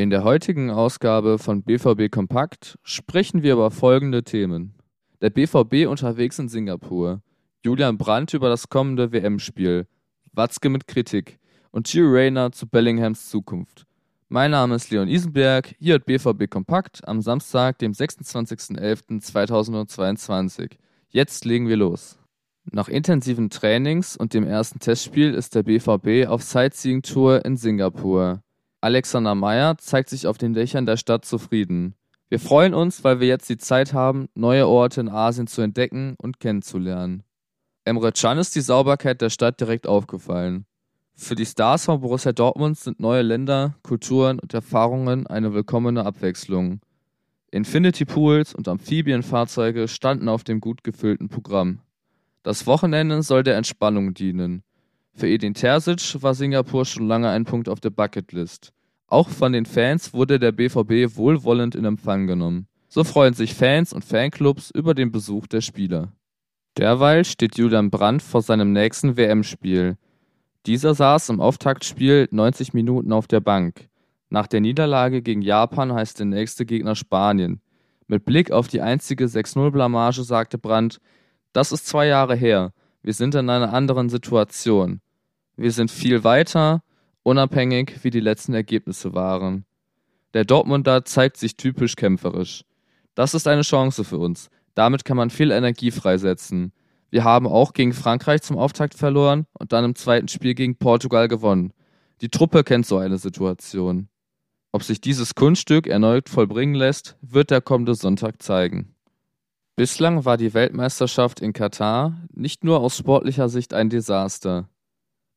In der heutigen Ausgabe von BVB Kompakt sprechen wir über folgende Themen. Der BVB unterwegs in Singapur, Julian Brandt über das kommende WM-Spiel, Watzke mit Kritik und Gio Reyna zu Bellinghams Zukunft. Mein Name ist Leon Isenberg, hier hat BVB Kompakt am Samstag, dem 26.11.2022. Jetzt legen wir los. Nach intensiven Trainings und dem ersten Testspiel ist der BVB auf Sightseeing-Tour in Singapur. Alexander Meyer zeigt sich auf den Dächern der Stadt zufrieden. Wir freuen uns, weil wir jetzt die Zeit haben, neue Orte in Asien zu entdecken und kennenzulernen. Emre Can ist die Sauberkeit der Stadt direkt aufgefallen. Für die Stars von Borussia Dortmund sind neue Länder, Kulturen und Erfahrungen eine willkommene Abwechslung. Infinity Pools und Amphibienfahrzeuge standen auf dem gut gefüllten Programm. Das Wochenende soll der Entspannung dienen. Für Edin Terzic war Singapur schon lange ein Punkt auf der Bucketlist. Auch von den Fans wurde der BVB wohlwollend in Empfang genommen. So freuen sich Fans und Fanclubs über den Besuch der Spieler. Derweil steht Julian Brandt vor seinem nächsten WM-Spiel. Dieser saß im Auftaktspiel 90 Minuten auf der Bank. Nach der Niederlage gegen Japan heißt der nächste Gegner Spanien. Mit Blick auf die einzige 6-0-Blamage sagte Brandt, das ist zwei Jahre her. Wir sind in einer anderen Situation. Wir sind viel weiter, unabhängig wie die letzten Ergebnisse waren. Der Dortmunder zeigt sich typisch kämpferisch. Das ist eine Chance für uns. Damit kann man viel Energie freisetzen. Wir haben auch gegen Frankreich zum Auftakt verloren und dann im zweiten Spiel gegen Portugal gewonnen. Die Truppe kennt so eine Situation. Ob sich dieses Kunststück erneut vollbringen lässt, wird der kommende Sonntag zeigen. Bislang war die Weltmeisterschaft in Katar nicht nur aus sportlicher Sicht ein Desaster.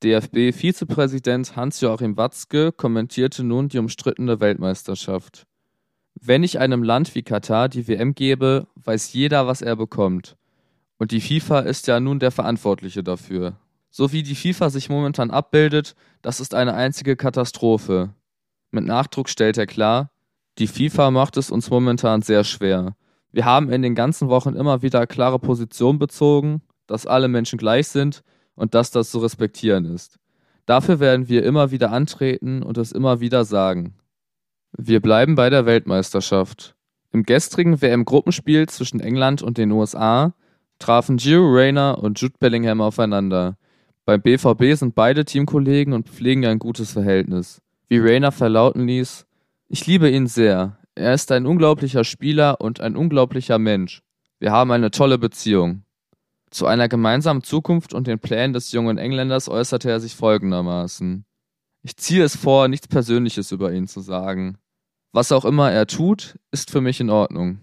DFB-Vizepräsident Hans-Joachim Watzke kommentierte nun die umstrittene Weltmeisterschaft. Wenn ich einem Land wie Katar die WM gebe, weiß jeder, was er bekommt. Und die FIFA ist ja nun der Verantwortliche dafür. So wie die FIFA sich momentan abbildet, das ist eine einzige Katastrophe. Mit Nachdruck stellt er klar, die FIFA macht es uns momentan sehr schwer. Wir haben in den ganzen Wochen immer wieder klare Position bezogen, dass alle Menschen gleich sind und dass das zu respektieren ist. Dafür werden wir immer wieder antreten und es immer wieder sagen. Wir bleiben bei der Weltmeisterschaft. Im gestrigen WM-Gruppenspiel zwischen England und den USA trafen Gio Reyna und Jude Bellingham aufeinander. Beim BVB sind beide Teamkollegen und pflegen ein gutes Verhältnis. Wie Reyna verlauten ließ, ich liebe ihn sehr. Er ist ein unglaublicher Spieler und ein unglaublicher Mensch. Wir haben eine tolle Beziehung. Zu einer gemeinsamen Zukunft und den Plänen des jungen Engländers äußerte er sich folgendermaßen. Ich ziehe es vor, nichts Persönliches über ihn zu sagen. Was auch immer er tut, ist für mich in Ordnung.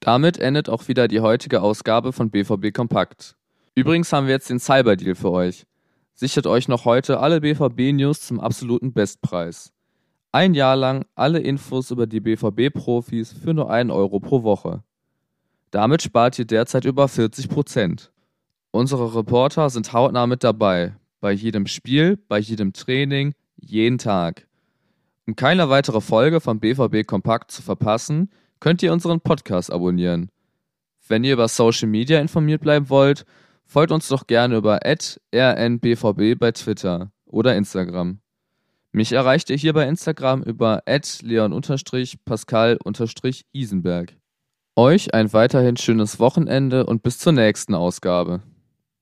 Damit endet auch wieder die heutige Ausgabe von BVB Kompakt. Übrigens haben wir jetzt den Cyberdeal für euch. Sichert euch noch heute alle BVB-News zum absoluten Bestpreis. Ein Jahr lang alle Infos über die BVB-Profis für nur einen Euro pro Woche. Damit spart ihr derzeit über 40 Prozent. Unsere Reporter sind hautnah mit dabei. Bei jedem Spiel, bei jedem Training, jeden Tag. Um keine weitere Folge von BVB Kompakt zu verpassen, könnt ihr unseren Podcast abonnieren. Wenn ihr über Social Media informiert bleiben wollt, folgt uns doch gerne über rnbvb bei Twitter oder Instagram. Mich erreicht ihr hier bei Instagram über leon-pascal-isenberg. Euch ein weiterhin schönes Wochenende und bis zur nächsten Ausgabe.